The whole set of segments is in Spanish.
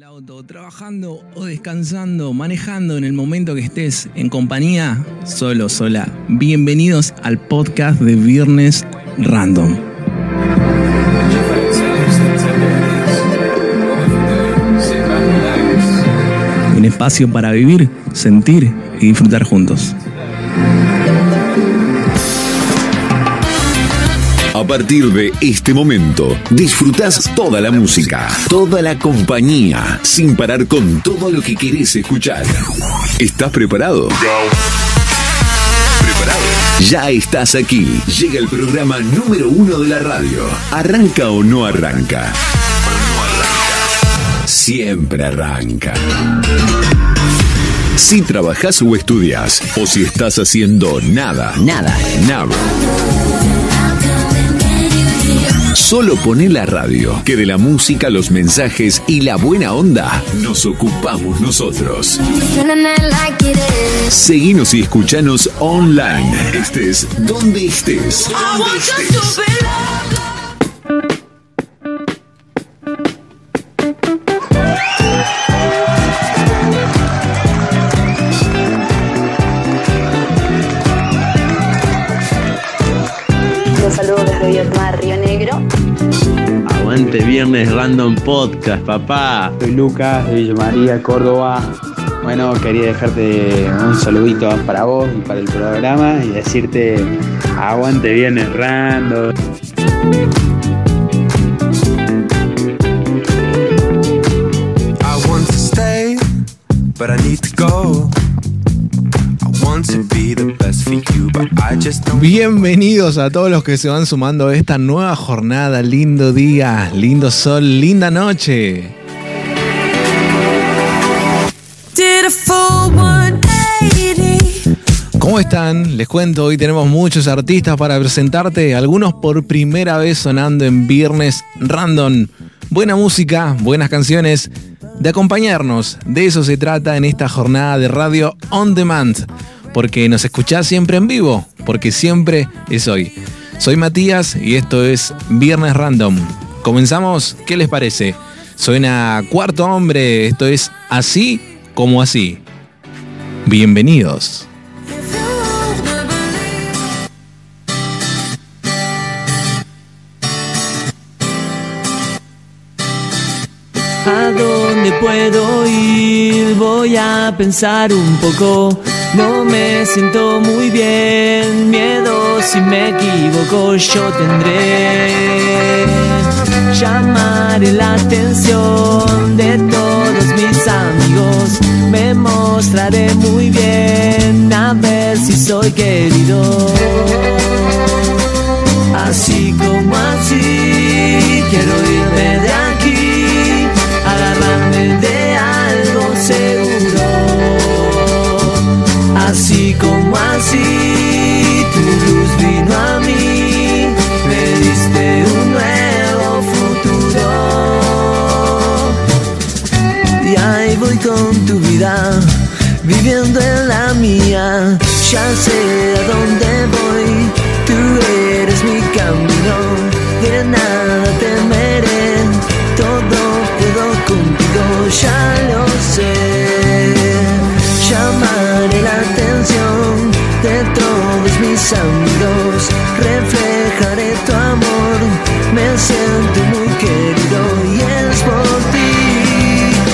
el auto, trabajando o descansando, manejando en el momento que estés en compañía, solo, sola. Bienvenidos al podcast de Viernes Random. Un espacio para vivir, sentir y disfrutar juntos. Partir de este momento, disfrutás toda la música, toda la compañía, sin parar con todo lo que querés escuchar. ¿Estás preparado? ¿Preparado? Ya estás aquí. Llega el programa número uno de la radio. ¿Arranca o no arranca? Siempre arranca. Si trabajas o estudias, o si estás haciendo nada, nada, nada. Solo poné la radio, que de la música, los mensajes y la buena onda nos ocupamos nosotros. Seguinos y escuchanos online. Estés donde estés. Donde estés. Aguante Viernes Random Podcast, papá. Soy Lucas de Villa María, Córdoba. Bueno, quería dejarte un saludito para vos y para el programa y decirte aguante Viernes Random. I want to stay, but I need to go. Bienvenidos a todos los que se van sumando a esta nueva jornada. Lindo día, lindo sol, linda noche. Did a full 180. ¿Cómo están? Les cuento, hoy tenemos muchos artistas para presentarte, algunos por primera vez sonando en Viernes Random. Buena música, buenas canciones, de acompañarnos. De eso se trata en esta jornada de radio on demand, porque nos escuchás siempre en vivo, porque siempre es hoy. Soy Matías y esto es Viernes Random. ¿Comenzamos? ¿Qué les parece? Suena cuarto hombre, esto es así como así. Bienvenidos. ¿A dónde puedo ir? Voy a pensar un poco. No me siento muy bien. Miedo si me equivoco, yo tendré. Llamaré la atención de todos mis amigos. Me mostraré muy bien a ver si soy querido. Así como así, quiero irme de aquí, Como así, tu luz vino a mí, me diste un nuevo futuro. Y ahí voy con tu vida, viviendo en la mía. Ya sé a dónde voy, tú eres mi camino. De nada temeré, todo puedo contigo, ya lo sé. Llamaré la de todos mis amigos, reflejaré tu amor, me siento muy querido y es por ti.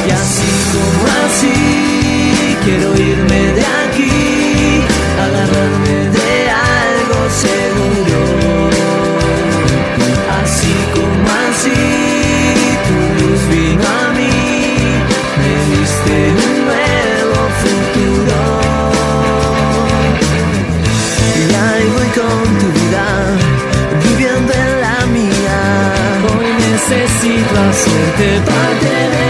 Y así como así, quiero irme hacerte parte de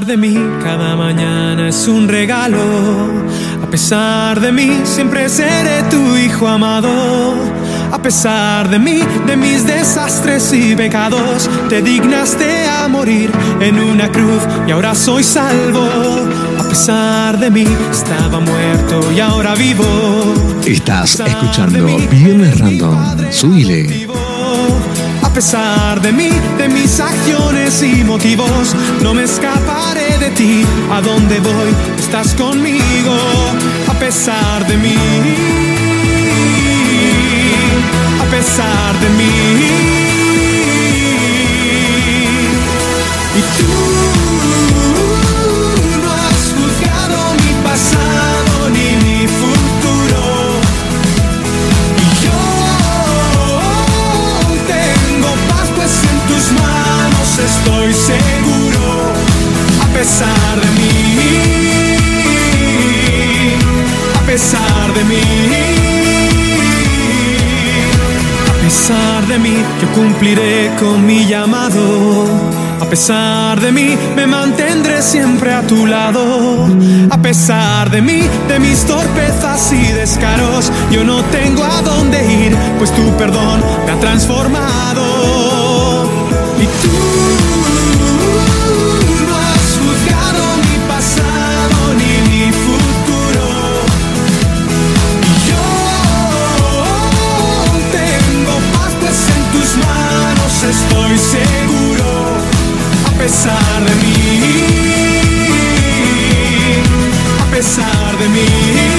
pesar de mí, cada mañana es un regalo. A pesar de mí, siempre seré tu hijo amado. A pesar de mí, de mis desastres y pecados, te dignaste a morir en una cruz y ahora soy salvo. A pesar de mí, estaba muerto y ahora vivo. Estás escuchando Viernes Random. Vivo. A pesar de mí, de mis acciones y motivos, no me escaparé de ti. A donde voy, estás conmigo. A pesar de mí, a pesar de mí. Y tú estoy seguro. A pesar de mí, a pesar de mí, a pesar de mí, yo cumpliré con mi llamado. A pesar de mí, me mantendré siempre a tu lado. A pesar de mí, de mis torpezas y descaros, yo no tengo a dónde ir, pues tu perdón me ha transformado. Pesar de mí, a pesar de mí.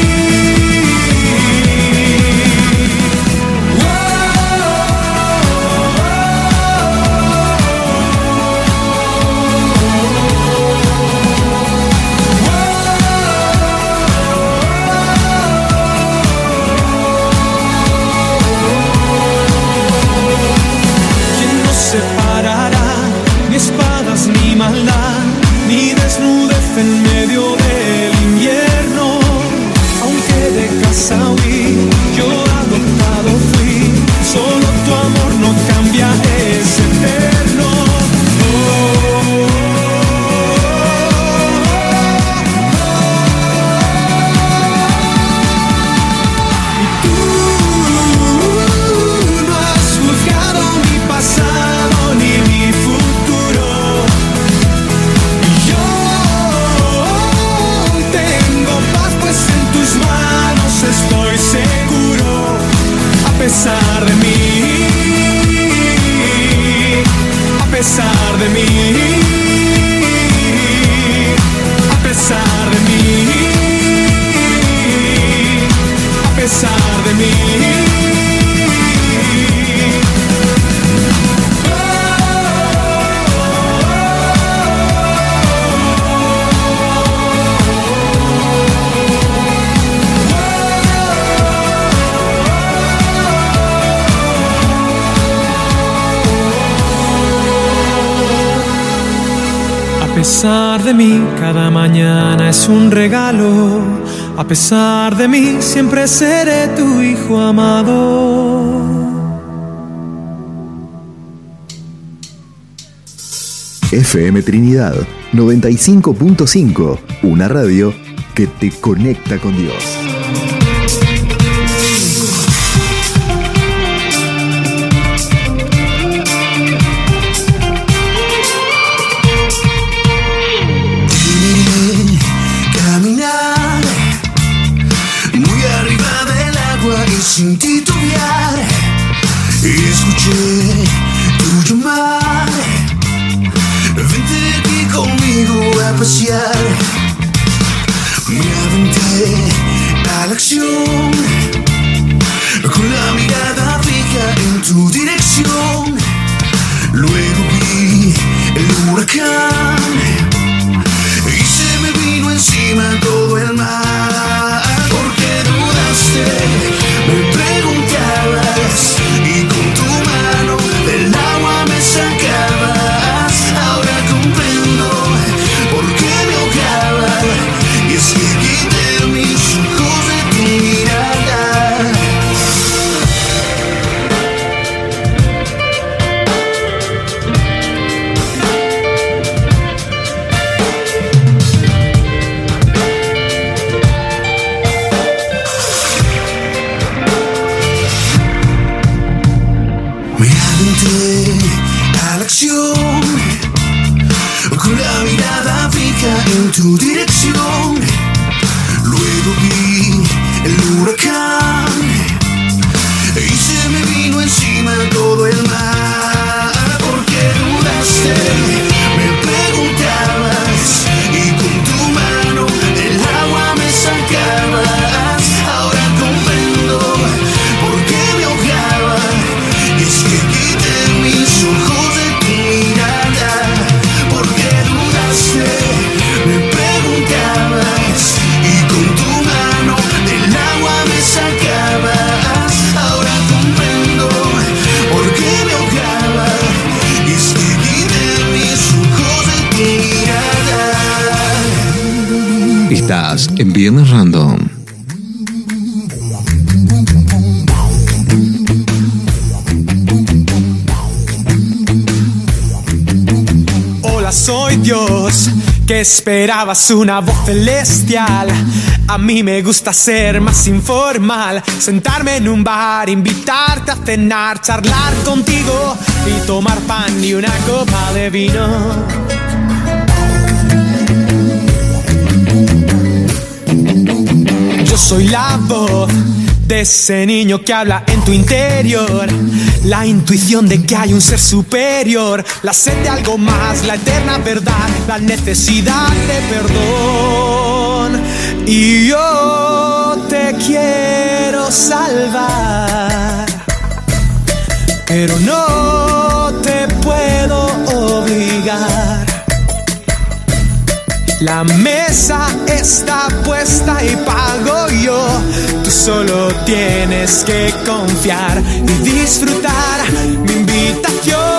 Un regalo. A pesar de mí, siempre seré tu hijo amado. FM Trinidad 95.5, una radio que te conecta con Dios. La mirada fija en tu dirección. Luego vi el huracán y se me vino encima todo el mar. ¿Por qué dudaste? Estás en Viernes Random. Hola, soy Dios, que esperabas una voz celestial. A mí me gusta ser más informal, sentarme en un bar, invitarte a cenar, charlar contigo y tomar pan y una copa de vino. Soy la voz de ese niño que habla en tu interior. La intuición de que hay un ser superior. La sed de algo más, la eterna verdad. La necesidad de perdón. Y yo te quiero salvar. Pero no La mesa está puesta y pago yo. Tú solo tienes que confiar y disfrutar mi invitación.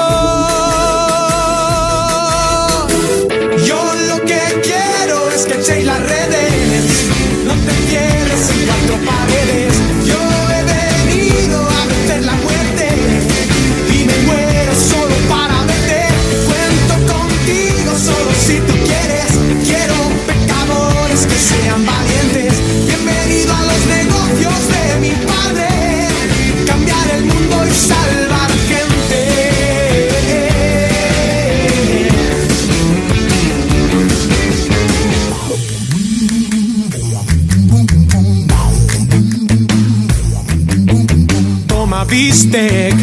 Bistec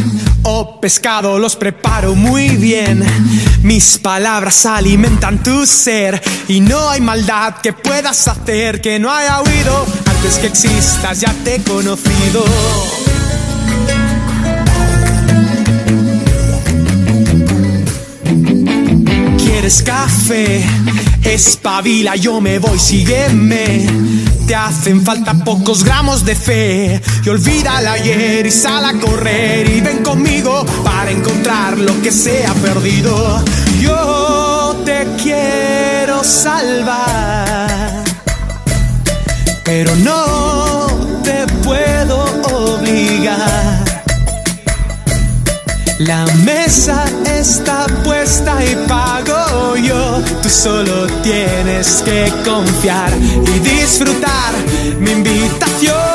o pescado, los preparo muy bien. Mis palabras alimentan tu ser y no hay maldad que puedas hacer que no haya oído. Antes que existas ya te he conocido. ¿Quieres café? Espabila, yo me voy, sígueme. Te hacen falta pocos gramos de fe. Y olvida el ayer y sal a correr. Y ven conmigo para encontrar lo que se ha perdido. Yo te quiero salvar. Pero no te puedo obligar. La mesa está puesta y pago yo. Tú solo tienes que confiar y disfrutar mi invitación.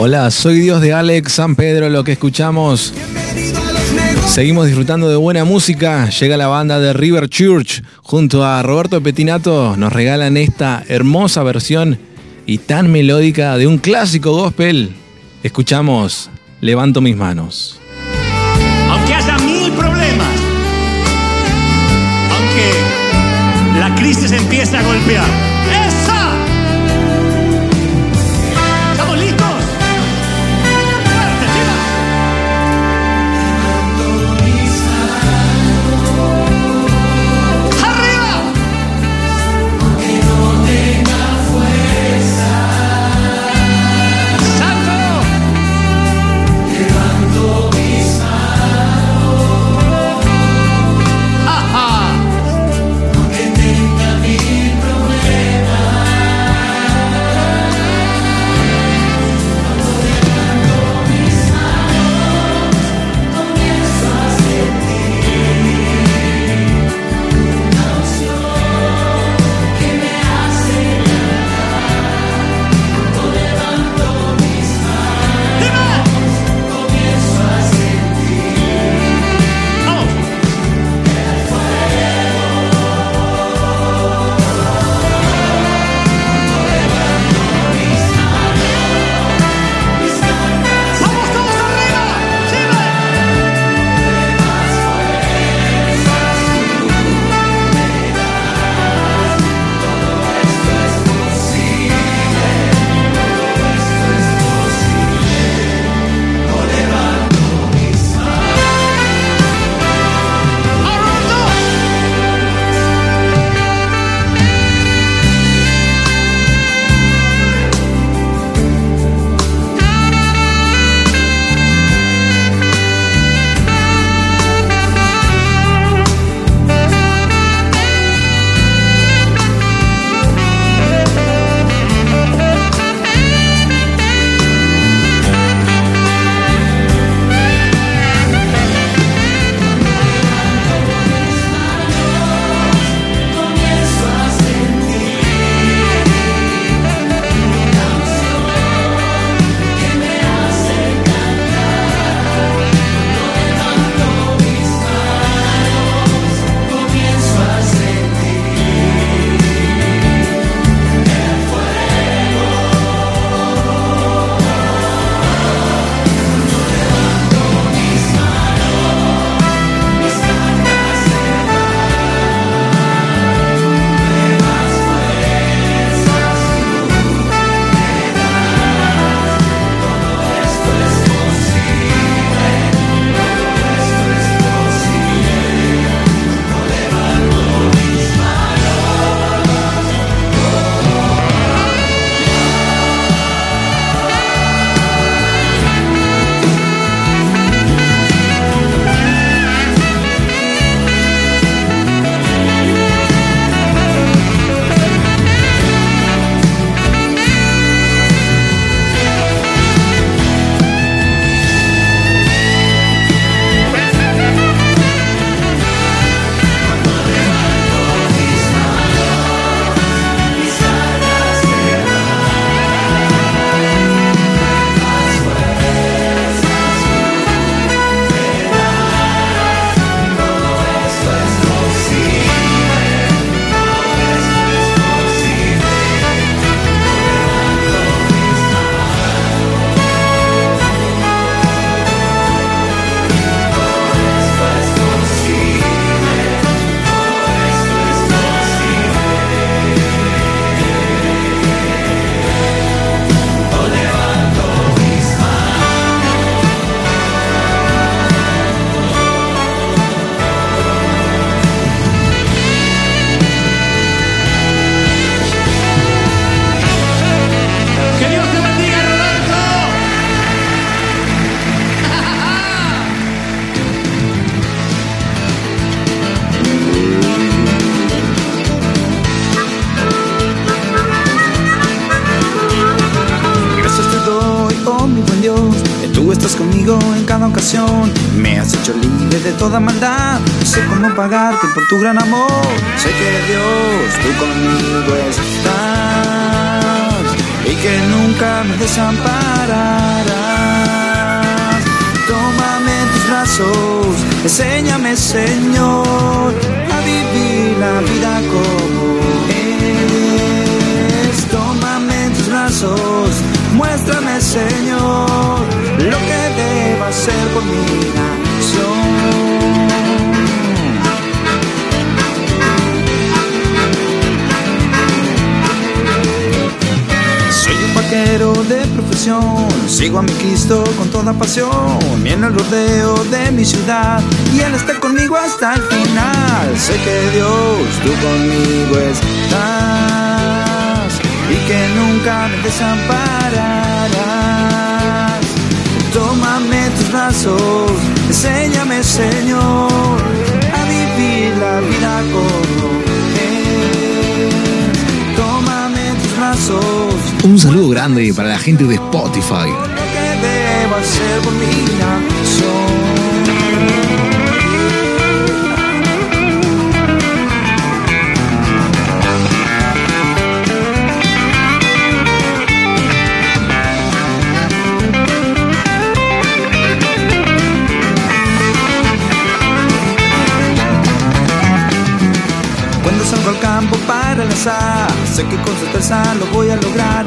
Hola, soy Dios de Alex San Pedro, lo que escuchamos. Seguimos disfrutando de buena música. Llega la banda de River Church junto a Roberto Petinato. Nos regalan esta hermosa versión y tan melódica de un clásico gospel. Escuchamos Levanto mis manos. Aunque haya mil problemas, aunque la crisis empiece a golpear. Pagarte por tu gran amor. Sé que Dios, tú conmigo estás y que nunca me desampararás. Tómame en tus brazos, enséñame, Señor, a vivir la vida como es. Tómame en tus brazos, muéstrame, Señor, lo que debo hacer por mi De profesión, sigo a mi Cristo con toda pasión, en el rodeo de mi ciudad, y Él está conmigo hasta el final. Sé que Dios, tú conmigo estás, y que nunca me desampararás. Tómame tus brazos, enséñame, Señor, a vivir la vida como es. Tómame tus brazos. Un saludo grande para la gente de Spotify. Cuando salgo al campo para lanzar, sé que con certeza lo voy a lograr.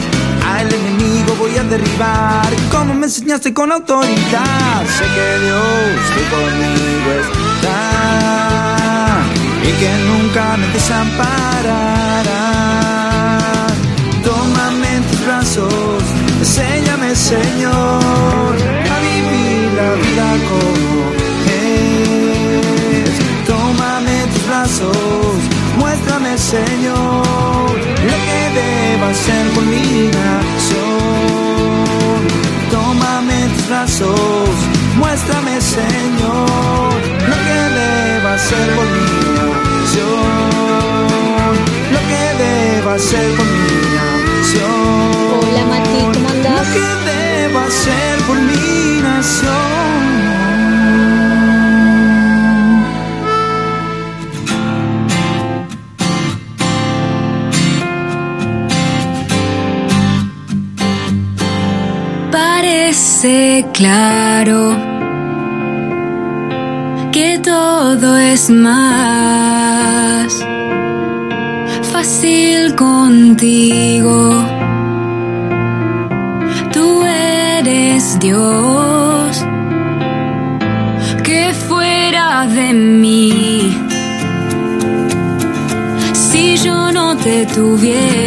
Al enemigo voy a derribar, como me enseñaste con autoridad. Sé que Dios, tú conmigo está y que nunca me desampararás. Tómame en tus brazos, enséñame, Señor, a vivir la vida como Tómame tus brazos, muéstrame, Señor, lo que debo hacer por mi nación. Lo que debo hacer por mi nación. Hola, Mati, ¿cómo andás? Lo que debo hacer Parece claro que todo es más fácil contigo. Tú eres Dios que fuera de mí. Si yo no te tuviera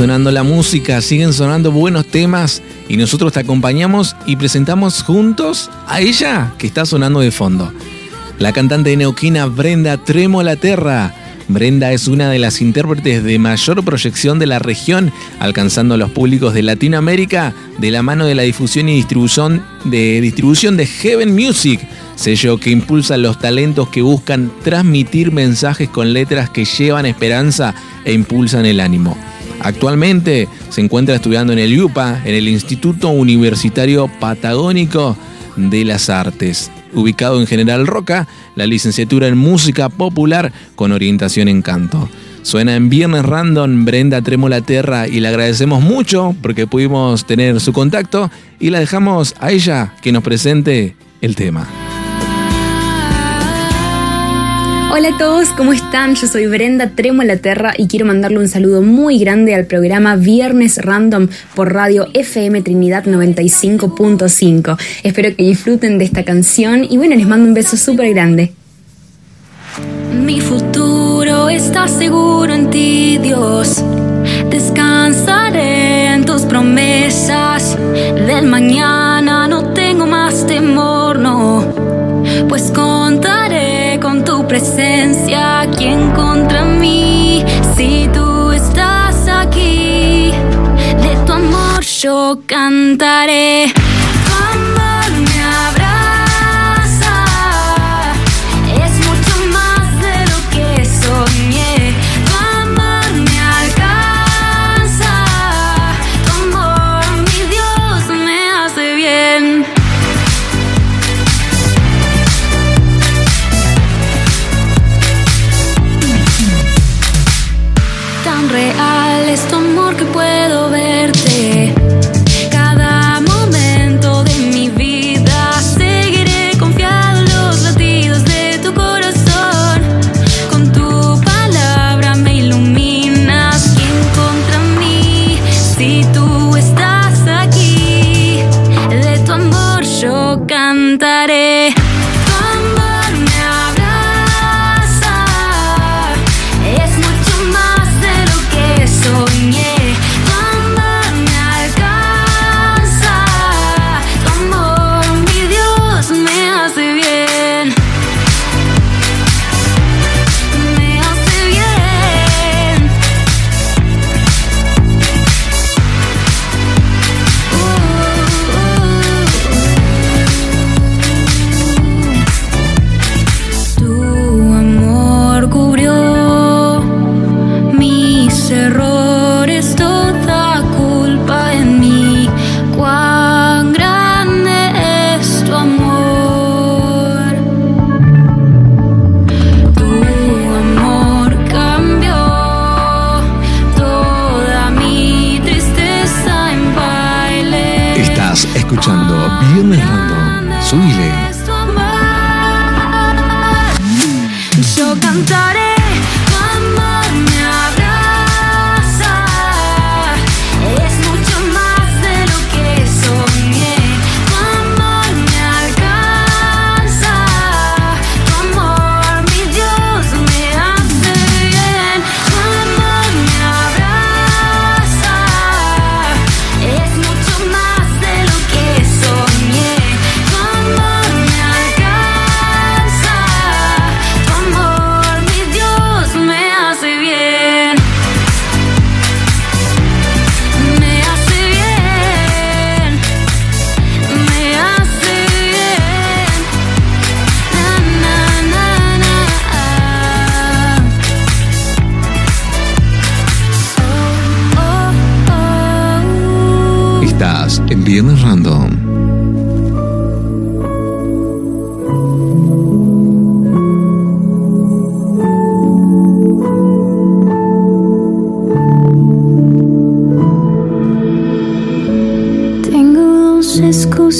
sonando la música, siguen sonando buenos temas y nosotros te acompañamos y presentamos juntos a ella que está sonando de fondo. La cantante neuquina Brenda Trémola Terra. Brenda es una de las intérpretes de mayor proyección de la región, alcanzando los públicos de Latinoamérica de la mano de la difusión y distribución de, distribución de Heaven Music, sello que impulsa los talentos que buscan transmitir mensajes con letras que llevan esperanza e impulsan el ánimo. Actualmente se encuentra estudiando en el IUPA, en el Instituto Universitario Patagónico de las Artes, ubicado en General Roca, la licenciatura en Música Popular con orientación en canto. Suena en Viernes Random Brenda Trémola Terra y le agradecemos mucho porque pudimos tener su contacto y la dejamos a ella que nos presente el tema. Hola a todos, ¿cómo están? Yo soy Brenda Tremo La Terra y quiero mandarle un saludo muy grande al programa Viernes Random por radio FM Trinidad 95.5. Espero que disfruten de esta canción y bueno, les mando un beso súper grande. Mi futuro está seguro en ti, Dios. Descansaré en tus promesas. Del mañana no tengo más temor, no. Pues contaré tu presencia. ¿Quién contra mí? Si tú estás aquí, de tu amor yo cantaré.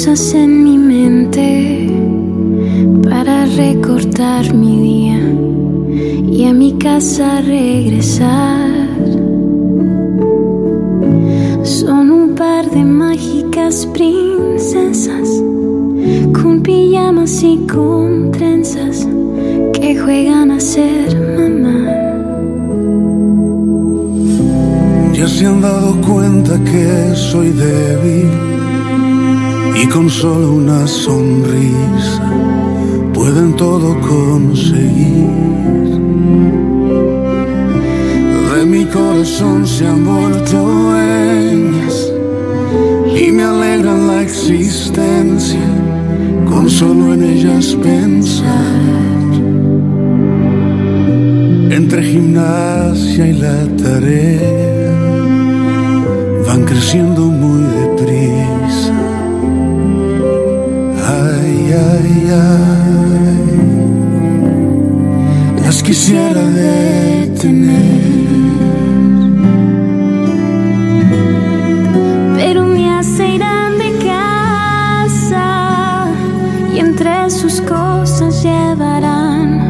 Excusas en mi mente para recortar mi día y a mi casa regresar. Son un par de mágicas princesas con pijamas y con trenzas que juegan a ser mamá. Ya se han dado cuenta que soy débil y con solo una sonrisa pueden todo conseguir. De mi corazón se han vuelto dueñas y me alegran la existencia con solo en ellas pensar. Entre gimnasia y la tarea van creciendo muy deprisa. Ay, ay, las quisiera detener. pero me hace irán de casa y entre sus cosas llevarán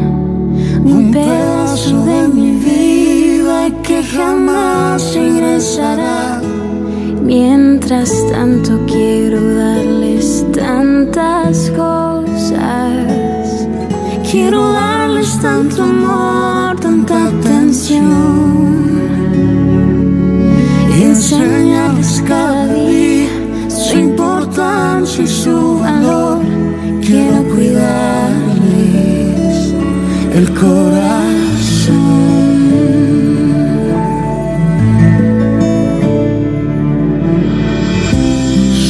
un pedazo de mi vida que jamás regresará. Mientras tanto quiero darles tantas cosas, quiero darles tanto amor, tanta atención y enseñarles cada día su importancia y su valor. Quiero cuidarles el corazón.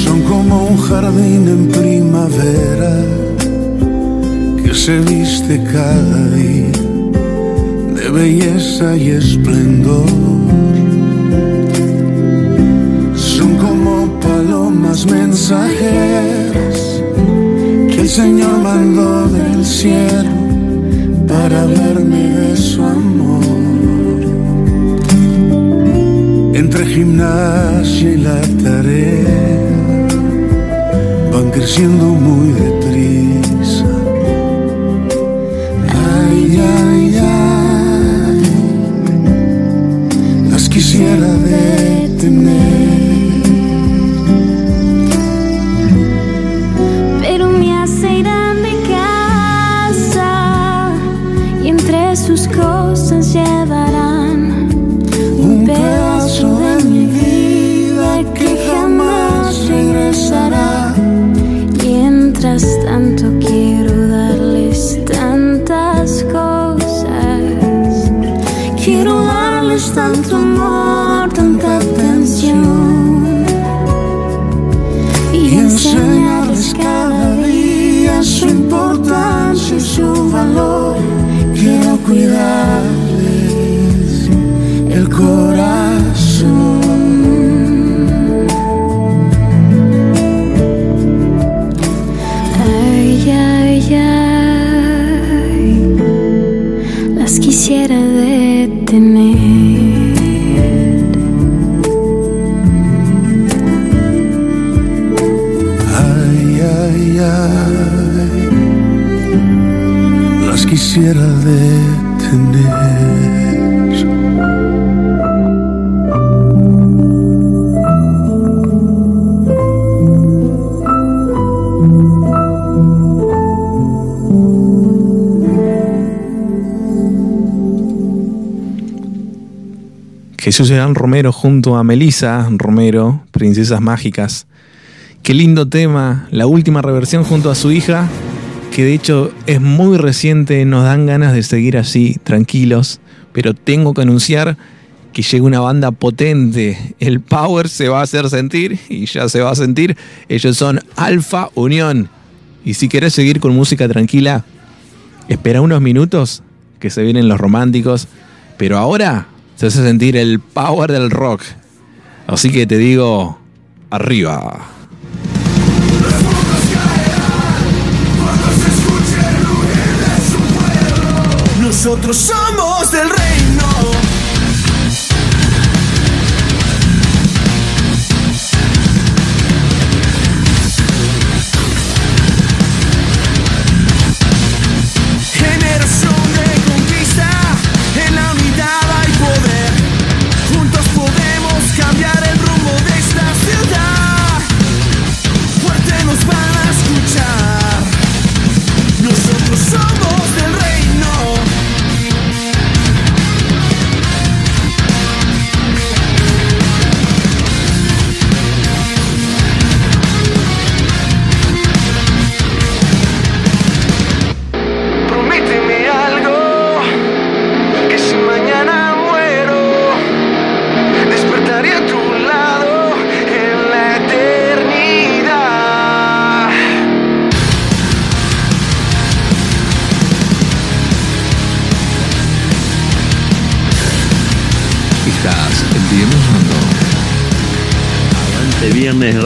Son como un jardín en primavera que se viste cada día de belleza y esplendor. Son como palomas mensajeras que el Señor mandó del cielo para hablarme de su amor. Entre gimnasia y la tarea creciendo muy deprisa. Ay, ay, ay, las quisiera detener. Gran Romero junto a Melissa Romero, Princesas Mágicas. Qué lindo tema, la última reversión junto a su hija, que de hecho es muy reciente, nos dan ganas de seguir así, tranquilos, pero tengo que anunciar que llega una banda potente, el power se va a hacer sentir y ya se va a sentir, ellos son Alfa Unión. Y si querés seguir con música tranquila, espera unos minutos que se vienen los románticos, pero ahora se hace sentir el power del rock. Así que te digo, arriba. Nosotros somos del reino.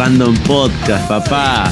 Fandom Podcast, papá.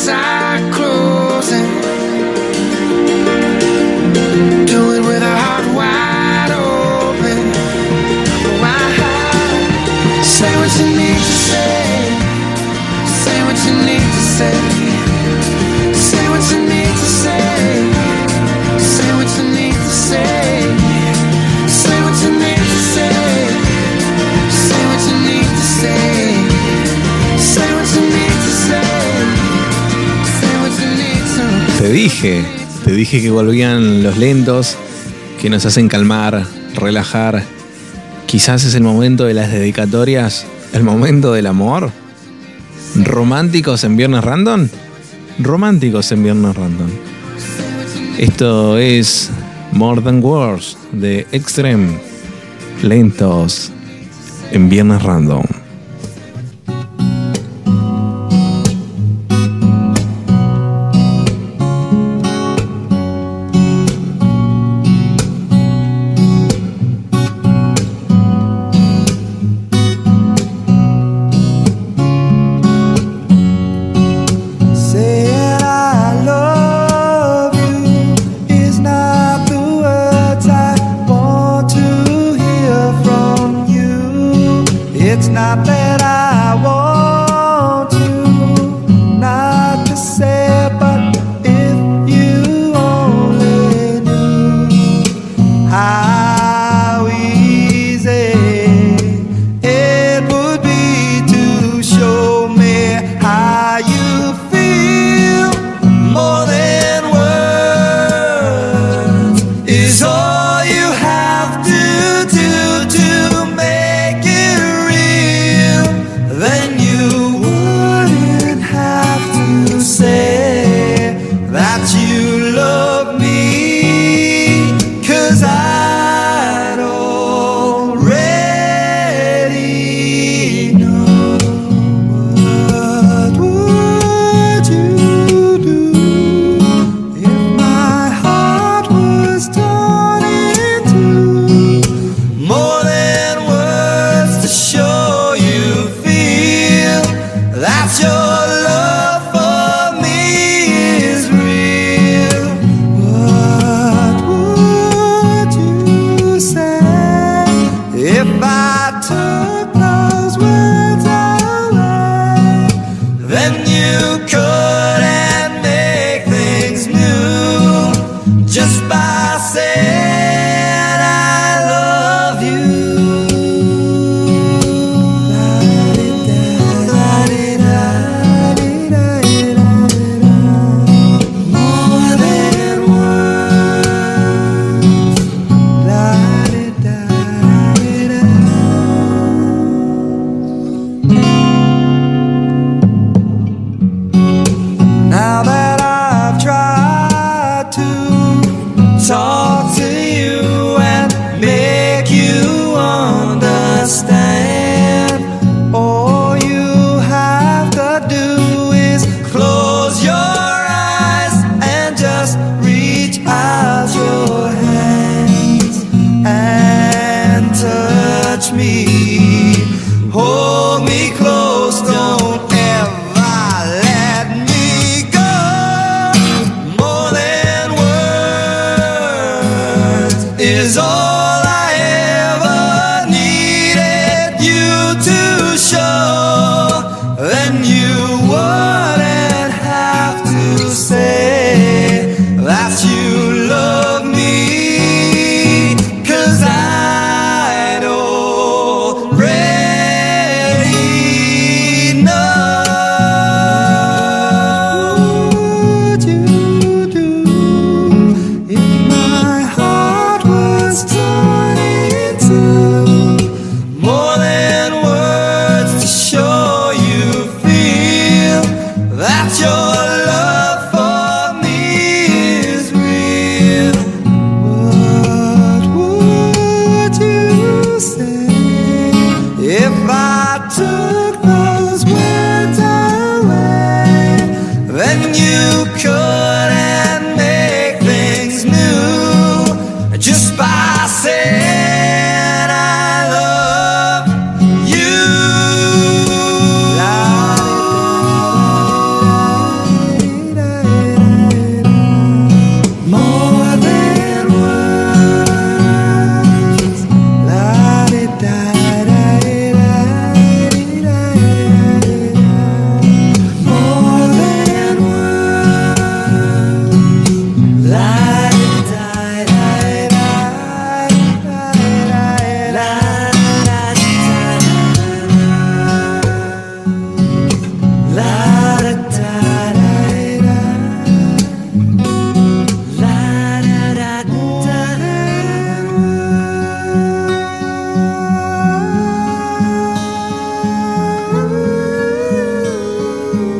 as I te dije. Te dije que volvían los lentos, que nos hacen calmar, relajar. Quizás es el momento de las dedicatorias, el momento del amor. ¿Románticos en Viernes Random? Románticos en Viernes Random. Esto es More Than Words de Extreme. Lentos en Viernes Random.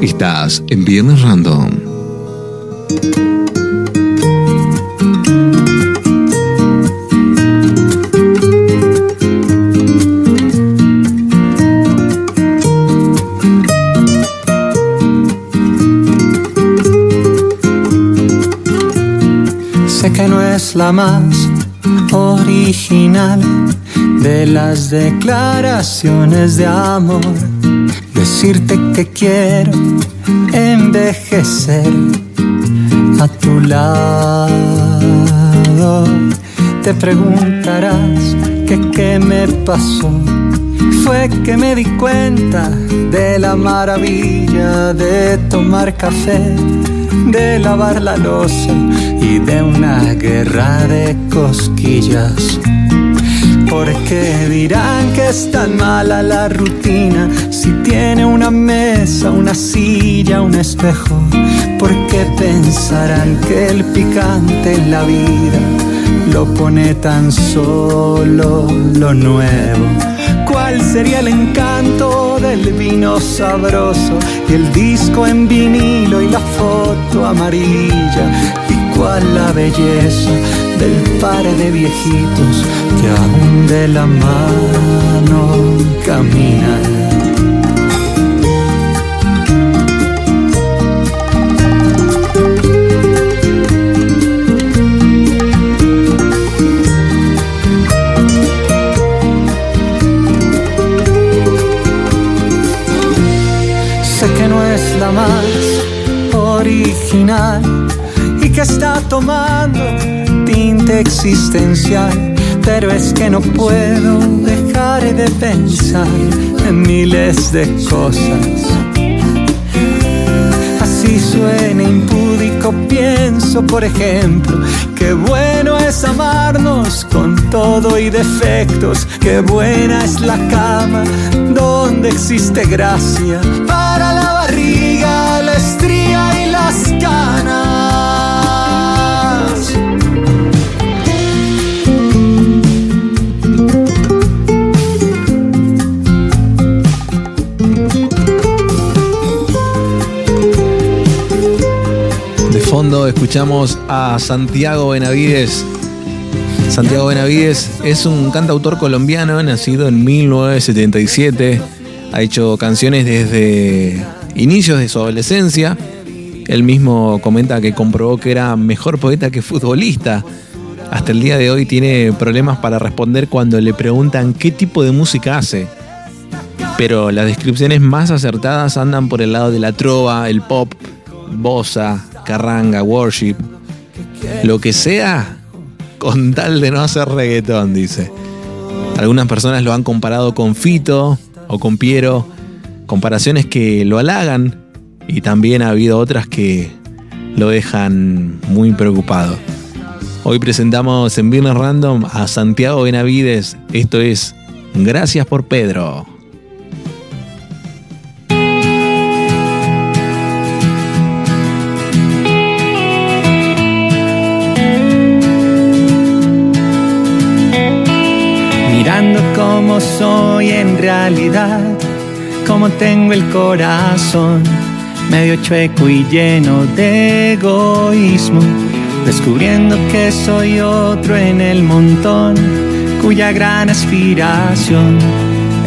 Estás en Viernes Random. Sé que no es la más original de las declaraciones de amor. Decirte que quiero envejecer a tu lado. Te preguntarás que qué me pasó. Fue que me di cuenta de la maravilla de tomar café, de lavar la losa y de una guerra de cosquillas. Porque dirán que es tan mala la rutina si tiene una mesa, una silla, un espejo. Porque pensarán que el picante en la vida lo pone tan solo lo nuevo. ¿Cuál sería el encanto del vino sabroso y el disco en vinilo y la foto amarilla? ¿Y cuál la belleza del par de viejitos que aún de la mano caminan? La más original y que está tomando existencial, pero es que no puedo dejar de pensar en miles de cosas. Así suena impúdico, pienso, por ejemplo, que bueno es amarnos con todo y defectos, que buena es la cama donde existe gracia para la barriga, la estría y las canas. Fondo escuchamos a Santiago Benavides. Santiago Benavides es un cantautor colombiano nacido en 1977. Ha hecho canciones desde inicios de su adolescencia. Él mismo comenta que comprobó que era mejor poeta que futbolista. Hasta el día de hoy tiene problemas para responder cuando le preguntan qué tipo de música hace. Pero las descripciones más acertadas andan por el lado de la trova, el pop, bossa, carranga, worship, lo que sea, con tal de no hacer reggaetón, dice. Algunas personas lo han comparado con Fito o con Piero, comparaciones que lo halagan y también ha habido otras que lo dejan muy preocupado. Hoy presentamos en Viernes Random a Santiago Benavides, esto es Gracias por Pedro. Cómo tengo el corazón medio chueco y lleno de egoísmo, descubriendo que soy otro en el montón, cuya gran aspiración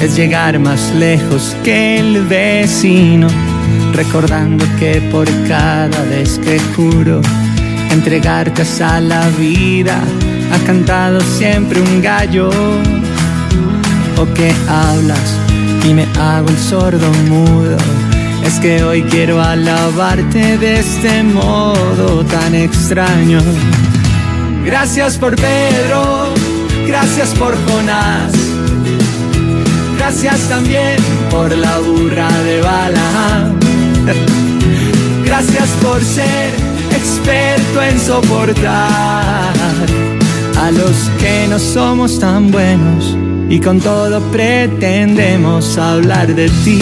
es llegar más lejos que el vecino, recordando que por cada vez que juro entregarte a la vida, ha cantado siempre un gallo o que hablas y me hago el sordo mudo. Es que hoy quiero alabarte de este modo tan extraño. Gracias por Pedro, gracias por Jonás, gracias también por la burra de Balaam. Gracias por ser experto en soportar a los que no somos tan buenos y con todo pretendemos hablar de ti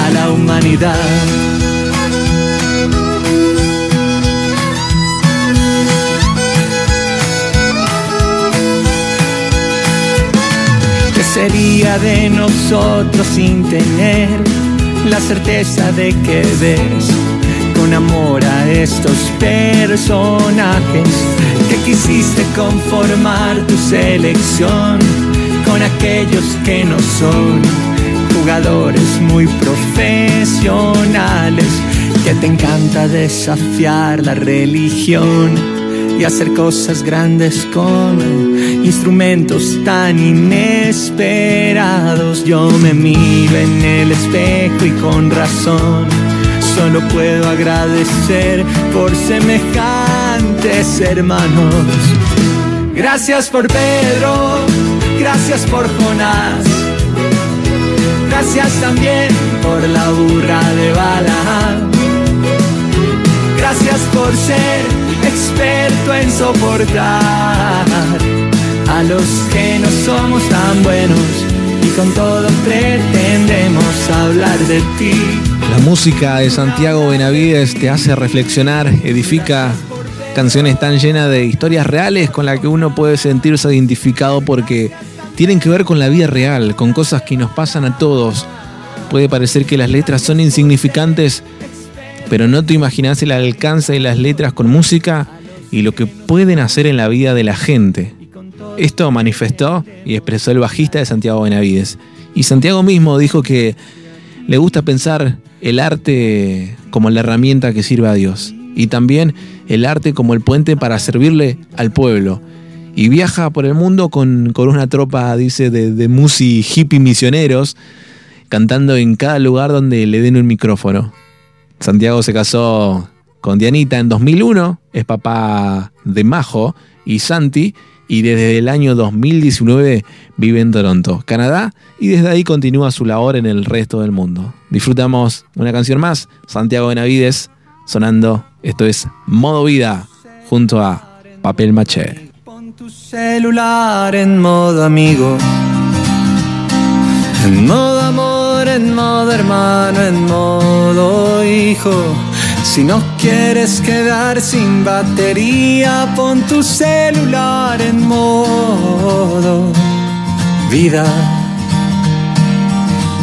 a la humanidad. ¿Qué sería de nosotros sin tener la certeza de que ves con amor a estos personajes que quisiste conformar tu selección con aquellos que no son jugadores muy profesionales que te encanta desafiar la religión y hacer cosas grandes con instrumentos tan inesperados. Yo me miro en el espejo y con razón solo puedo agradecer por semejantes hermanos. Gracias por Pedro, gracias por Jonás, gracias también por la burra de Balaam. Gracias por ser experto en soportar a los que no somos tan buenos y con todo pretendemos hablar de ti. La música de Santiago Benavides te hace reflexionar, edifica canciones tan llenas de historias reales con las que uno puede sentirse identificado porque tienen que ver con la vida real, con cosas que nos pasan a todos. Puede parecer que las letras son insignificantes, pero no te imaginas el alcance de las letras con música y lo que pueden hacer en la vida de la gente. Esto manifestó y expresó el bajista de Santiago Benavides. Y Santiago mismo dijo que le gusta pensar el arte como la herramienta que sirve a Dios y también el arte como el puente para servirle al pueblo. Y viaja por el mundo con, con una tropa, dice, de, de musi hippie misioneros, cantando en cada lugar donde le den un micrófono. Santiago se casó con Dianita en 2001, es papá de Majo y Santi, y desde el año 2019 vive en Toronto, Canadá, y desde ahí continúa su labor en el resto del mundo. Disfrutamos una canción más, Santiago Benavides, sonando, esto es Modo Vida, junto a Papel Maché. tu celular en modo amigo, en modo amor, en modo hermano, en modo hijo. Si no quieres quedar sin batería, pon tu celular en modo vida.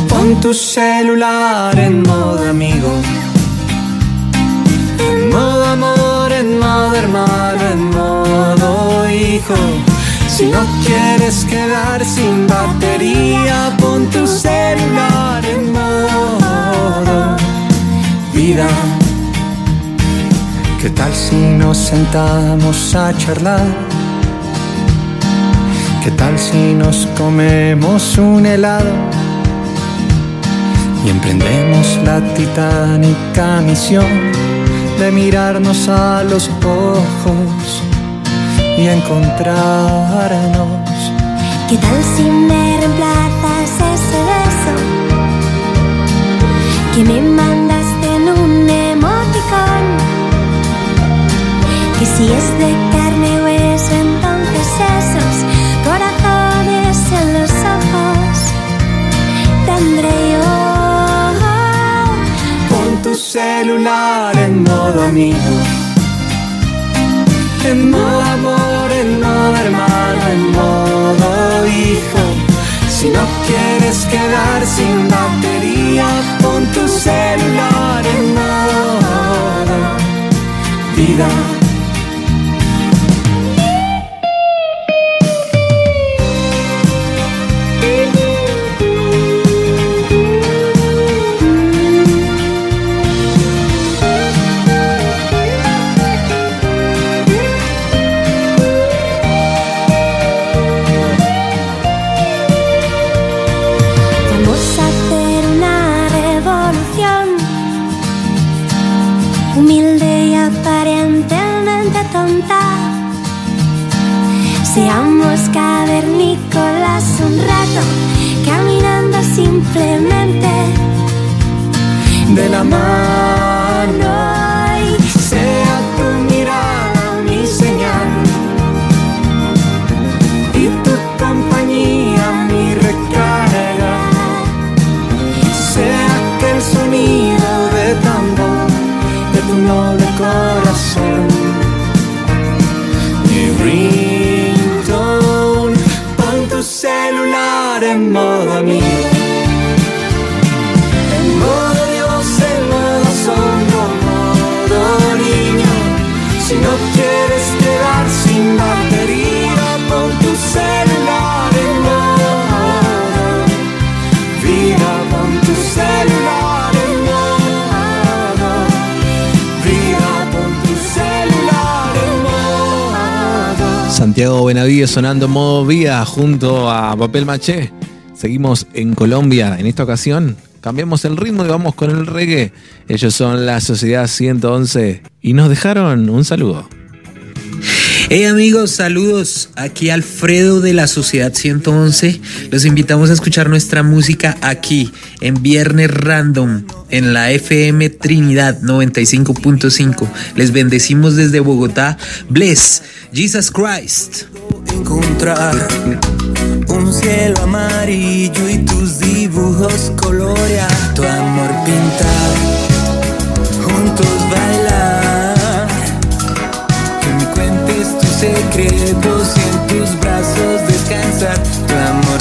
Pon tu celular en modo amigo, en modo amor, en modo hermano, en modo hijo. Si no quieres quedar sin batería, pon tu celular en modo vida. ¿Qué tal si nos sentamos a charlar? ¿Qué tal si nos comemos un helado? Y emprendemos la titánica misión de mirarnos a los ojos y encontrarnos. ¿Qué tal si me reemplazas ese beso que me mandaste en un emoticón? Que si es de carne celular en modo amigo, en modo amor, en modo hermano, en modo hijo. Si no quieres quedar sin batería, pon tu celular en modo vida. Santiago Benavides sonando modo vía junto a Papel Maché. Seguimos en Colombia. En esta ocasión cambiamos el ritmo y vamos con el reggae. Ellos son la Sociedad 111 y nos dejaron un saludo. Hey amigos, saludos. Aquí Alfredo de la Sociedad 111. Los invitamos a escuchar nuestra música aquí en Viernes Random en la FM Trinidad 95.5. Les bendecimos desde Bogotá. Bless Jesus Christ. Encontrar un cielo amarillo y tus dibujos colorea tu amor pintado. Juntos bailar secretos y en tus brazos descansar tu amor.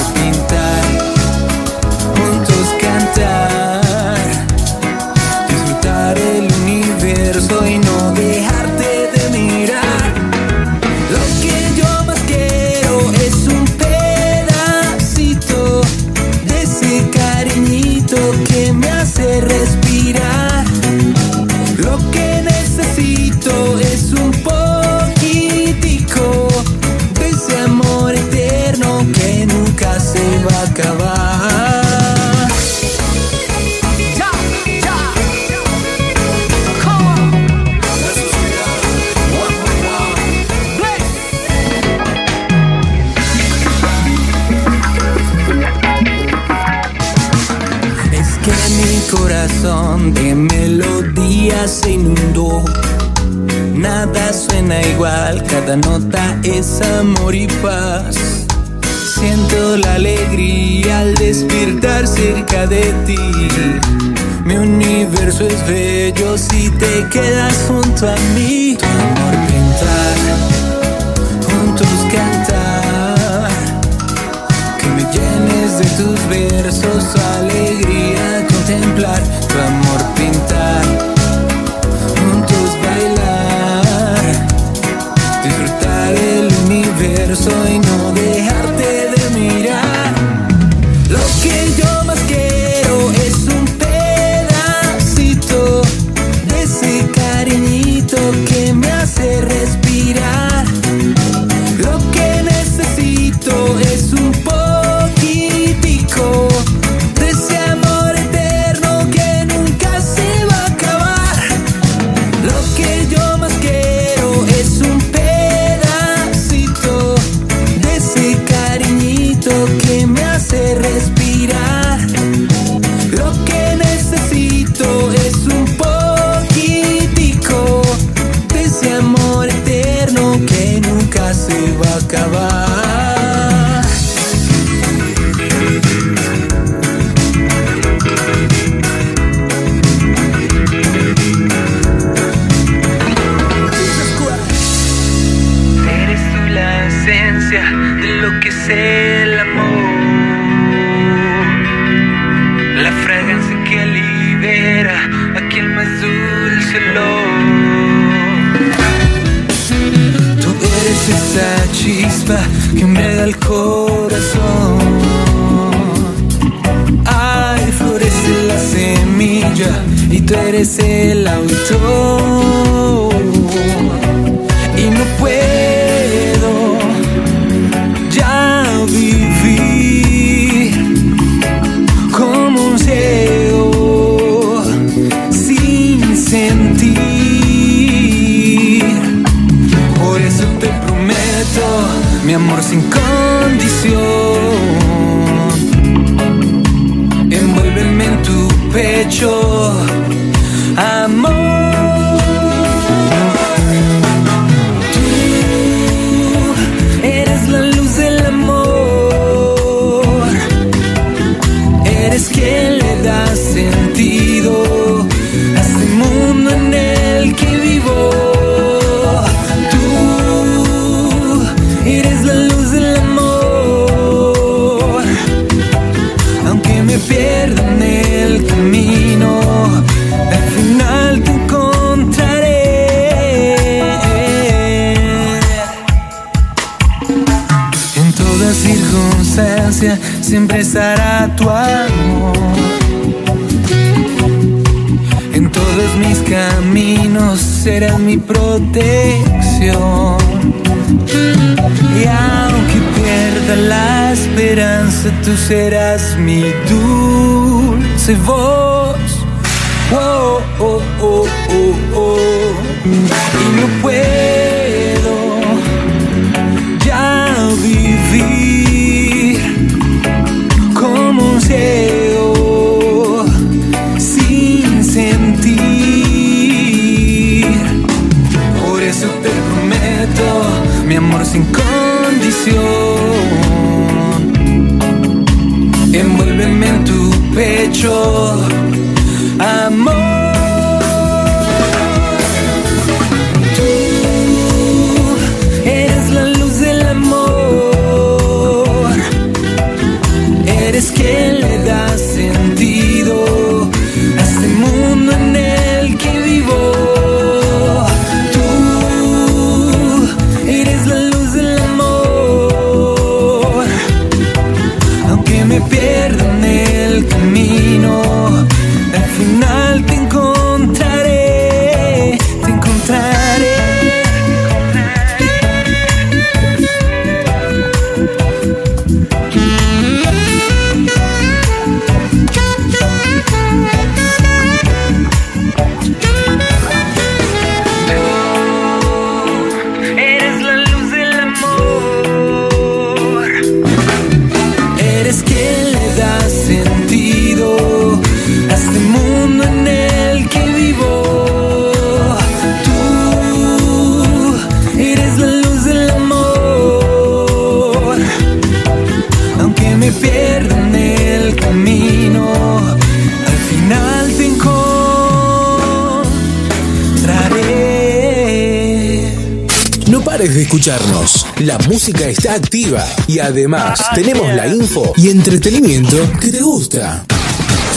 De escucharnos. La música está activa y además tenemos la info y entretenimiento que te gusta.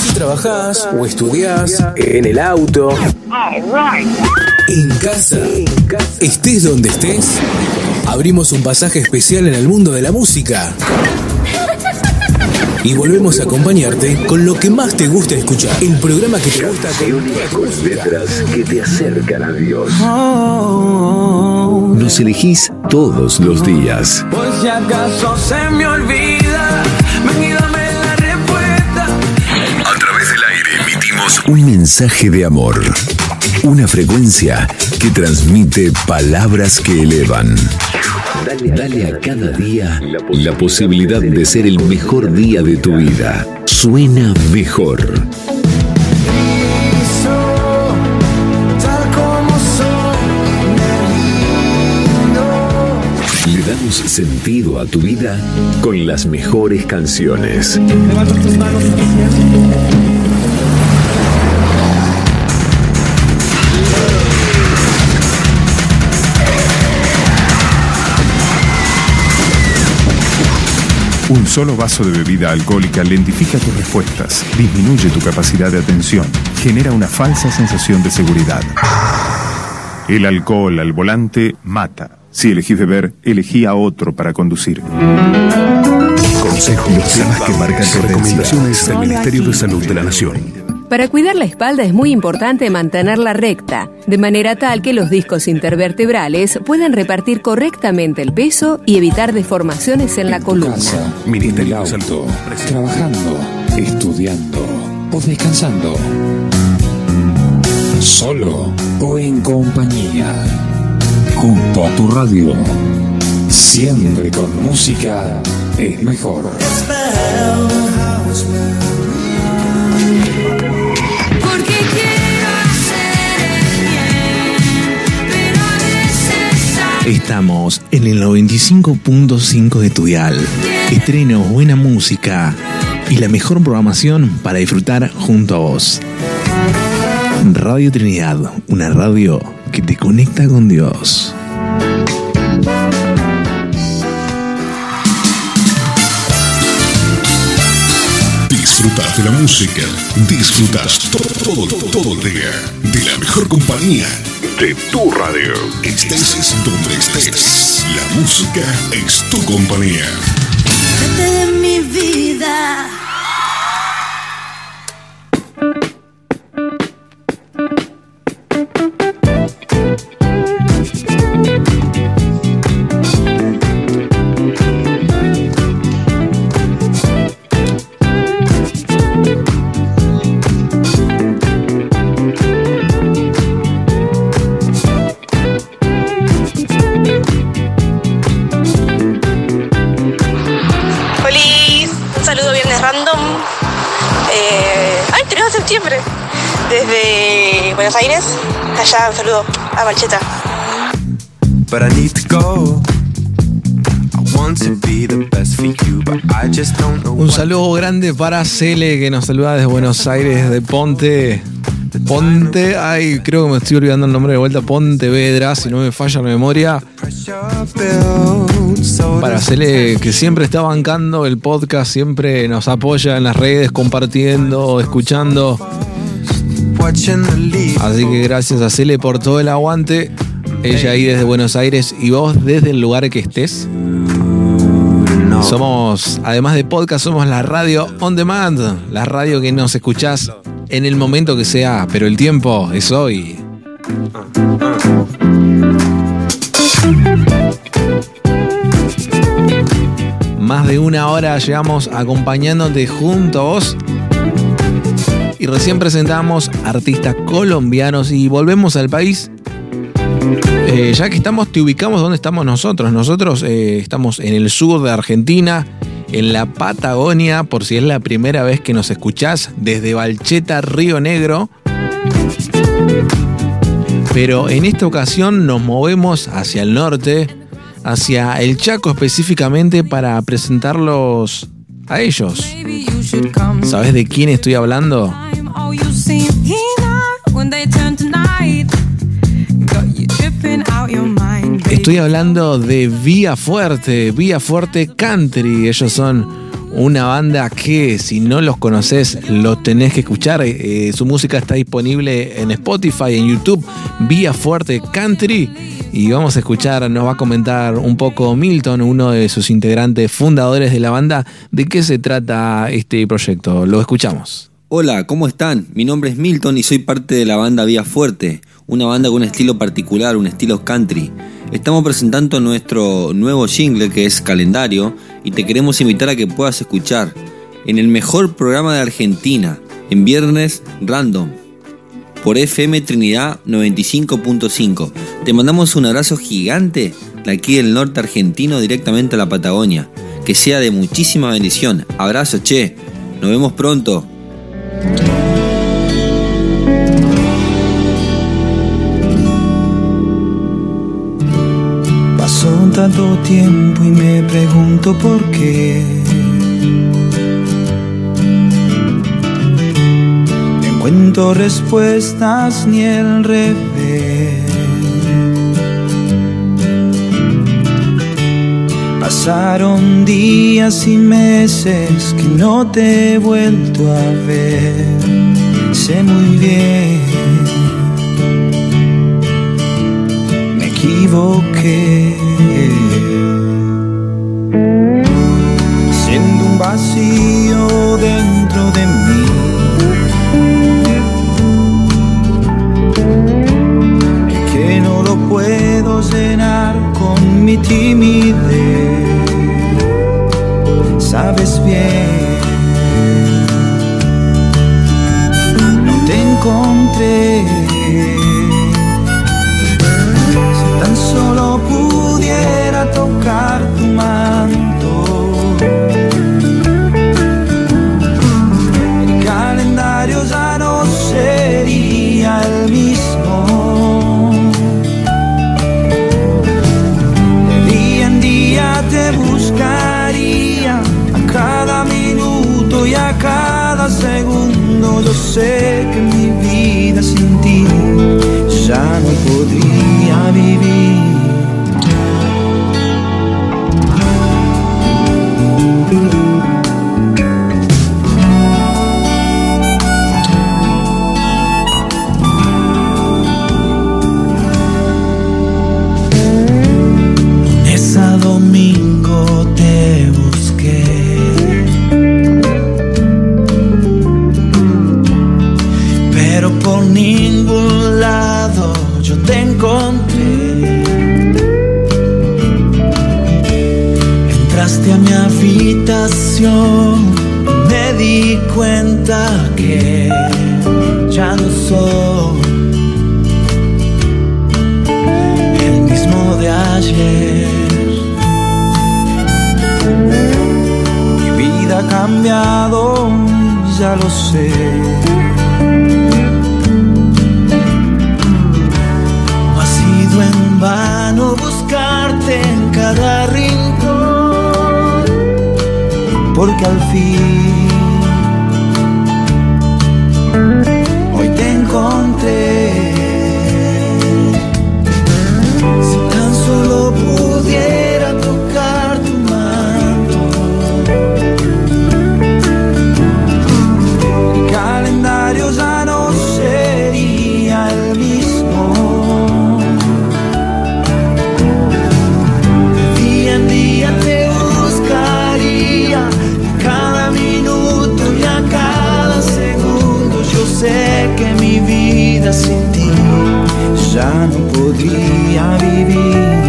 Si trabajás o estudiás, en el auto, en casa, estés donde estés, abrimos un pasaje especial en el mundo de la música. Y volvemos a acompañarte con lo que más te gusta escuchar. El programa que te gusta con letras que te acercan a Dios. Nos elegís todos los días. Por si acaso se me olvida, ven y dame la respuesta. A través del aire emitimos un mensaje de amor. Una frecuencia que transmite palabras que elevan. Dale, dale a cada día la posibilidad de ser el mejor día de tu vida. Suena mejor. Damos sentido a tu vida con las mejores canciones. Levanta tus manos Un solo vaso de bebida alcohólica lentifica tus respuestas, disminuye tu capacidad de atención, genera una falsa sensación de seguridad. El alcohol al volante mata. Si elegís beber, elegí a otro para conducir. Consejos, los temas que marcan recomendaciones del Ministerio de Salud de la Nación. Para cuidar la espalda es muy importante mantenerla recta, de manera tal que los discos intervertebrales puedan repartir correctamente el peso y evitar deformaciones en la columna. Ministerio de Salud. Trabajando, estudiando o descansando. Solo o en compañía. Junto a tu radio. Siempre con música es mejor. Estamos en el 95.5 de tu dial. Estreno, buena música y la mejor programación para disfrutar junto a vos. Radio Trinidad, una radio que te conecta con Dios. Disfrutas de la música, disfrutas todo, todo, todo el día de la mejor compañía de tu radio. Estés donde estés, la música es tu compañía. Buenos Aires, allá un saludo a but I need to go. Know. Un saludo grande para Cele que nos saluda desde Buenos Aires, de Ponte. Ponte, ay, creo que me estoy olvidando el nombre de vuelta. Ponte Vedra, si no me falla la memoria. Para Cele que siempre está bancando el podcast, siempre nos apoya en las redes, compartiendo, escuchando. Así que gracias a Cele por todo el aguante. Ella ahí desde Buenos Aires y vos desde el lugar que estés. Somos, además de podcast, somos la radio on demand, la radio que nos escuchás en el momento que sea, pero el tiempo es hoy. Más de una hora llevamos acompañándote junto a vos. Recién presentamos artistas colombianos y volvemos al país. Eh, ya que estamos, te ubicamos donde estamos nosotros. Nosotros eh, estamos en el sur de Argentina, en la Patagonia, por si es la primera vez que nos escuchás, desde Valcheta, Río Negro. Pero en esta ocasión nos movemos hacia el norte, hacia el Chaco específicamente para presentarlos a ellos. ¿Sabes de quién estoy hablando? Estoy hablando de Vía Fuerte, Vía Fuerte Country. Ellos son una banda que si no los conoces lo tenés que escuchar. Eh, su música está disponible en Spotify, en YouTube, Vía Fuerte Country. Y vamos a escuchar, nos va a comentar un poco Milton, uno de sus integrantes fundadores de la banda, de qué se trata este proyecto. Lo escuchamos. Hola, ¿cómo están? Mi nombre es Milton y soy parte de la banda Vía Fuerte, una banda con un estilo particular, un estilo country. Estamos presentando nuestro nuevo jingle que es Calendario y te queremos invitar a que puedas escuchar en el mejor programa de Argentina, en Viernes Random, por FM Trinidad 95.5. Te mandamos un abrazo gigante de aquí del norte argentino directamente a la Patagonia. Que sea de muchísima bendición. Abrazo, che. Nos vemos pronto. Pasó tanto tiempo y me pregunto por qué. No encuentro respuestas ni el revés. Pasaron días y meses que no te he vuelto a ver. Sé muy bien, me equivoqué. Siendo un vacío dentro de mí. Que no lo puedo llenar con mi timidez. Sabes bien, no te encontré. Sé que mi vida sin ti ya no podría vivir. Me di cuenta que ya no soy el mismo de ayer. cambiado, ya lo sé. Ha sido en porque al fin já não podia viver.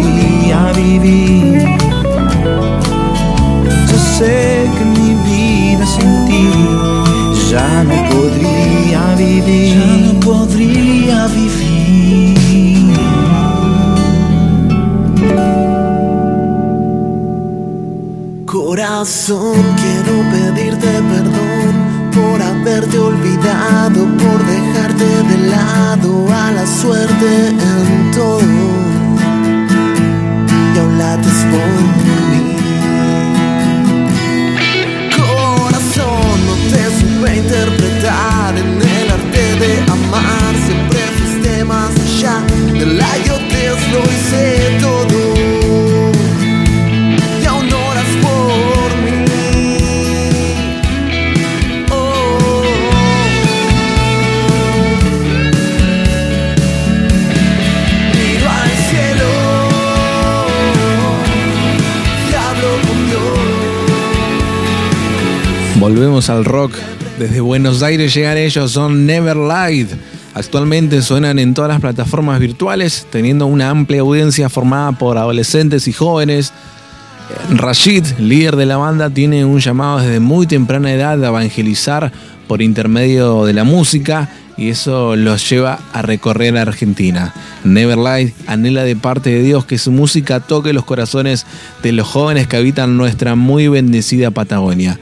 No podría vivir. Yo sé que mi vida sin ti ya no podría vivir. Ya no podría vivir. Corazón, quiero pedirte perdón por haberte olvidado, por dejarte de lado a la suerte en todo. Interpretar en el arte de amar. Siempre fuiste más allá de la Volvemos al rock. Desde Buenos Aires llegan ellos, son Never. Actualmente suenan en todas las plataformas virtuales, teniendo una amplia audiencia formada por adolescentes y jóvenes. Rashid, líder de la banda, tiene un llamado desde muy temprana edad a evangelizar por intermedio de la música y eso los lleva a recorrer Argentina. Neverlight anhela de parte de Dios que su música toque los corazones de los jóvenes que habitan nuestra muy bendecida Patagonia.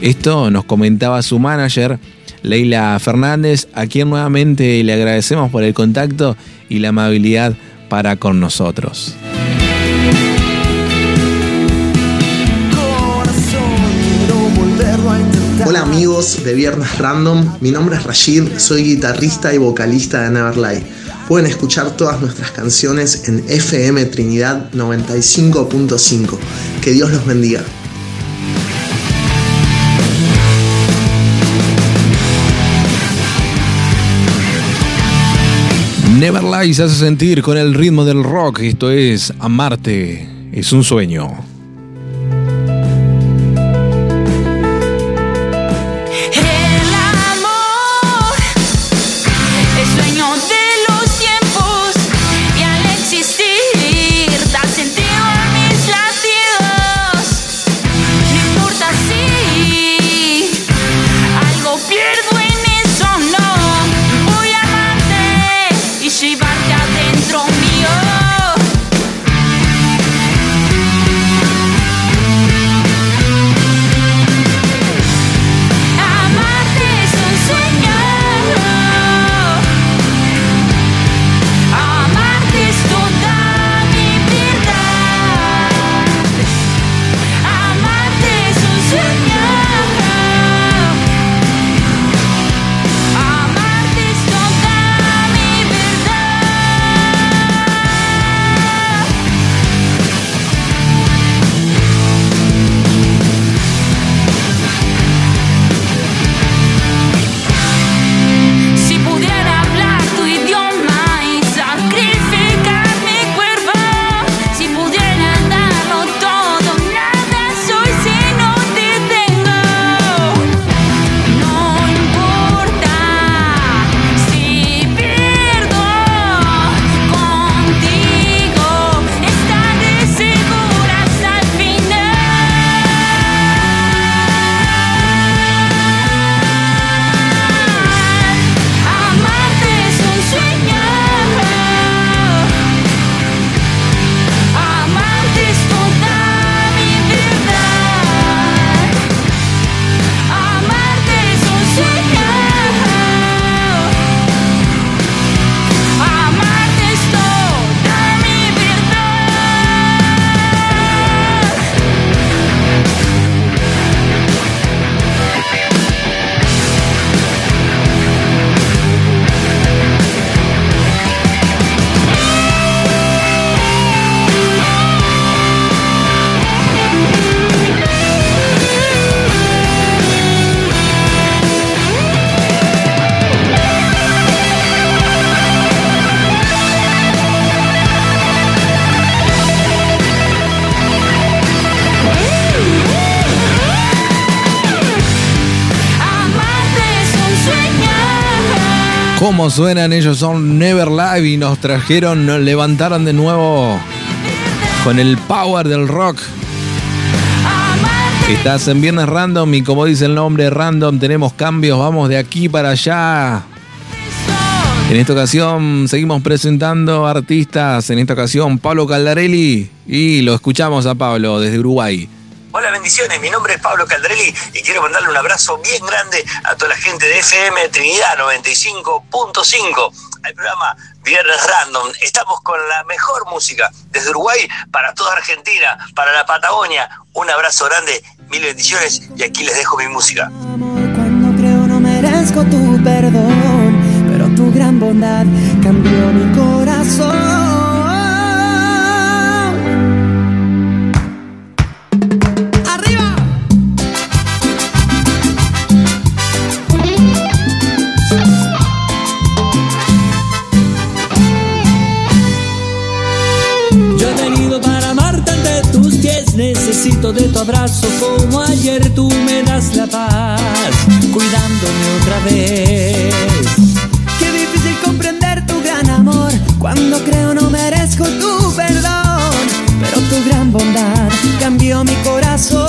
Esto nos comentaba su manager, Leila Fernández, a quien nuevamente le agradecemos por el contacto y la amabilidad para con nosotros. Hola amigos de Viernes Random, mi nombre es Rashid, soy guitarrista y vocalista de Neverlight. Pueden escuchar todas nuestras canciones en FM Trinidad 95.5. Que Dios los bendiga. Neverlight se hace sentir con el ritmo del rock. Esto es Amarte. Es un sueño. ¿Cómo suenan? Ellos son Never Live y nos trajeron, nos levantaron de nuevo con el power del rock. Estás en Viernes Random y como dice el nombre Random, tenemos cambios, vamos de aquí para allá. En esta ocasión seguimos presentando artistas, en esta ocasión Pablo Caldarelli y lo escuchamos a Pablo desde Uruguay. Bendiciones. Mi nombre es Pablo Caldarelli y quiero mandarle un abrazo bien grande a toda la gente de FM Trinidad 95.5 al programa Viernes Random. Estamos con la mejor música desde Uruguay para toda Argentina, para la Patagonia. Un abrazo grande, mil bendiciones y aquí les dejo mi música. De tu abrazo como ayer tú me das la paz, cuidándome otra vez. Qué difícil comprender tu gran amor cuando creo no merezco tu perdón, pero tu gran bondad cambió mi corazón.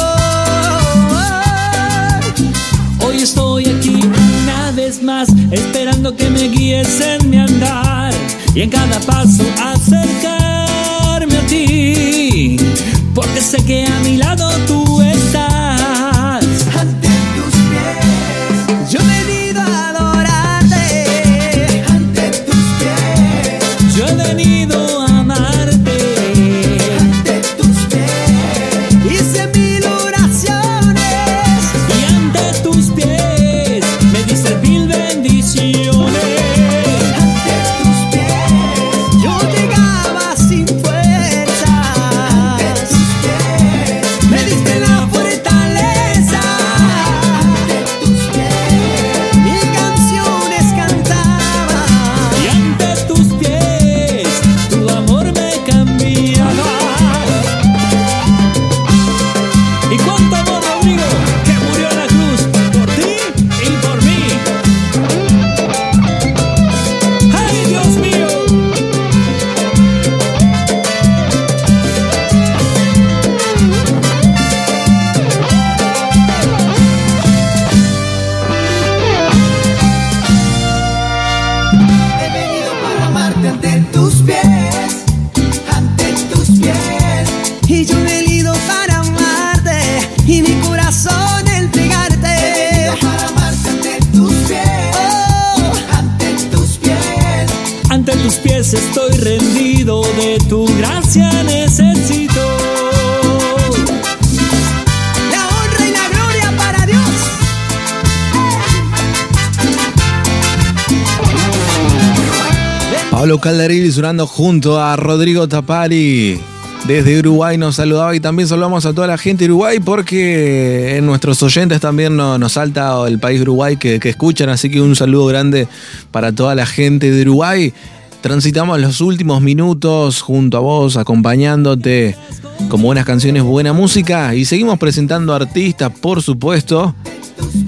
Hoy estoy aquí una vez más, esperando que me guíes en mi andar y en cada paso acercarme a ti, porque sé que a mi lado Junto a Rodrigo Tapari. Desde Uruguay nos saludaba y también saludamos a toda la gente de Uruguay porque en nuestros oyentes también no- nos salta el país Uruguay que escuchan, así que un saludo grande para toda la gente de Uruguay. Transitamos los últimos minutos junto a vos, acompañándote con buenas canciones, buena música y seguimos presentando artistas, por supuesto.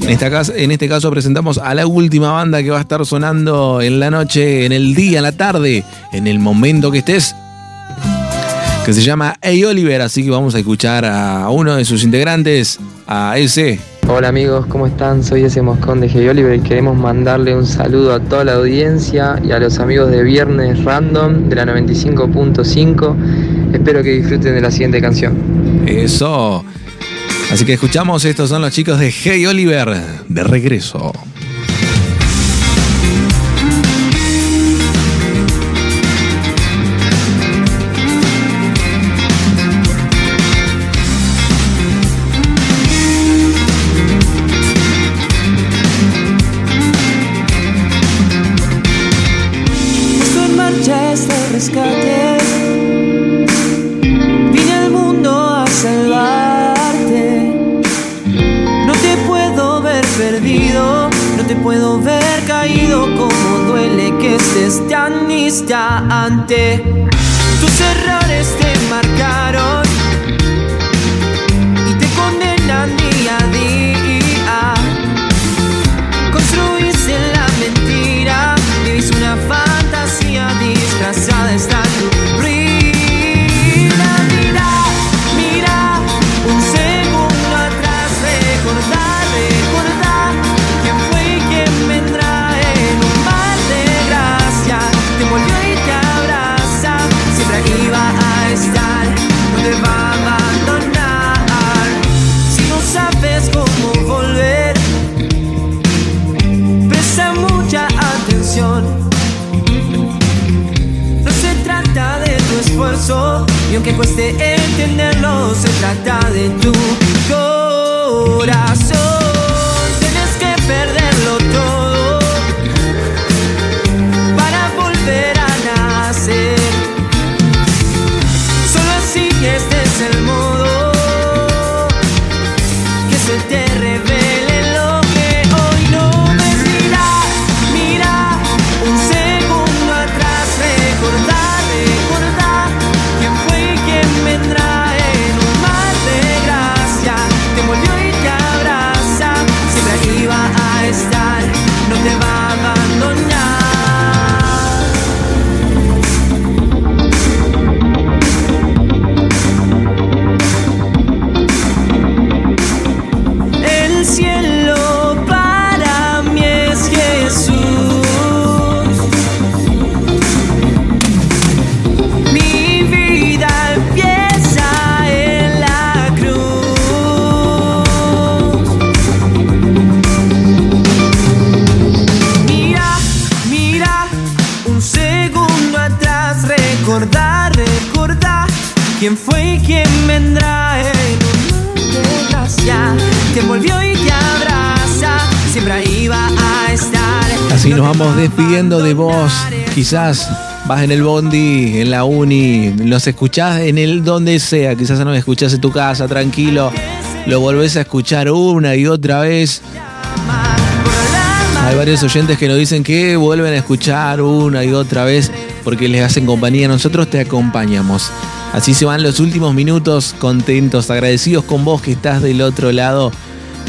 En, esta cas- en este caso presentamos a la última banda que va a estar sonando en la noche, en el día, en la tarde, en el momento que estés, que se llama Hey Oliver, así que vamos a escuchar a uno de sus integrantes, a ese. Hola amigos, ¿cómo están? Soy ese Moscón de Hey Oliver y queremos mandarle un saludo a toda la audiencia y a los amigos de Viernes Random de la 95.5. Espero que disfruten de la siguiente canción. Eso. Así que escuchamos, estos son los chicos de Hey Oliver, de regreso. Tan instante. Tus errores te marcaron aunque cueste entenderlo, se trata de tu vamos despidiendo de vos. Quizás vas en el bondi, en la uni, nos escuchás en el donde sea. Quizás no me escuchás en tu casa, tranquilo. Lo volvés a escuchar una y otra vez. Hay varios oyentes que nos dicen que vuelven a escuchar una y otra vez porque les hacen compañía. Nosotros te acompañamos. Así se van los últimos minutos, contentos, agradecidos con vos que estás del otro lado.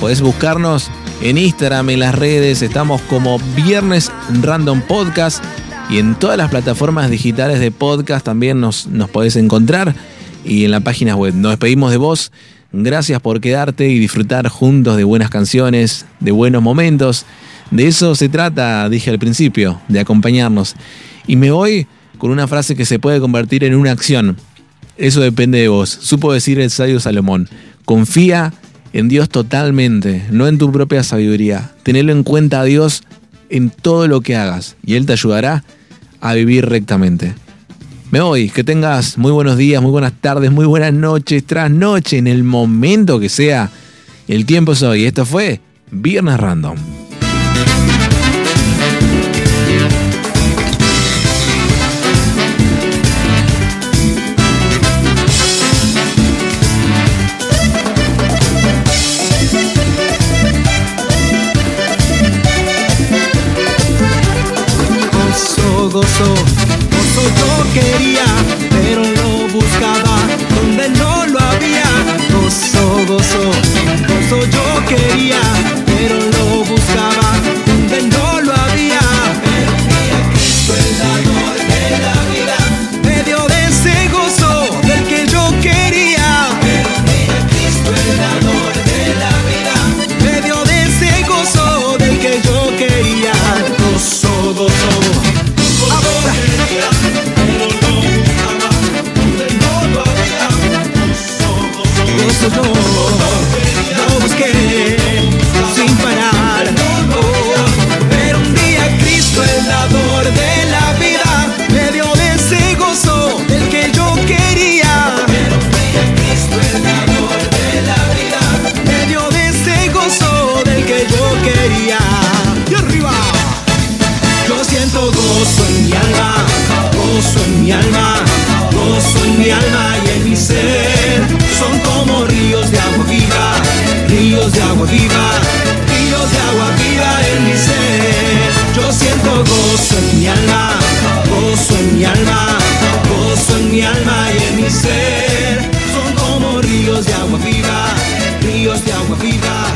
Podés buscarnos en Instagram, en las redes. Estamos como Viernes Random Podcast. Y en todas las plataformas digitales de podcast también nos, nos podés encontrar. Y en la página web. Nos despedimos de vos. Gracias por quedarte y disfrutar juntos de buenas canciones, de buenos momentos. De eso se trata, dije al principio, de acompañarnos. Y me voy con una frase que se puede convertir en una acción. Eso depende de vos. Supo decir el sabio Salomón. Confía en Dios totalmente, no en tu propia sabiduría. Tenelo en cuenta a Dios en todo lo que hagas y Él te ayudará a vivir rectamente. Me voy, que tengas muy buenos días, muy buenas tardes, muy buenas noches, tras noche, en el momento que sea. El tiempo es hoy. Esto fue Viernes Random. Gozo, gozo yo quería, pero lo buscaba donde no lo había. Gozo, gozo, gozo yo quería, ríos de agua viva en mi ser. Yo siento gozo en mi alma, gozo en mi alma, gozo en mi alma y en mi ser. Son como ríos de agua viva, ríos de agua viva,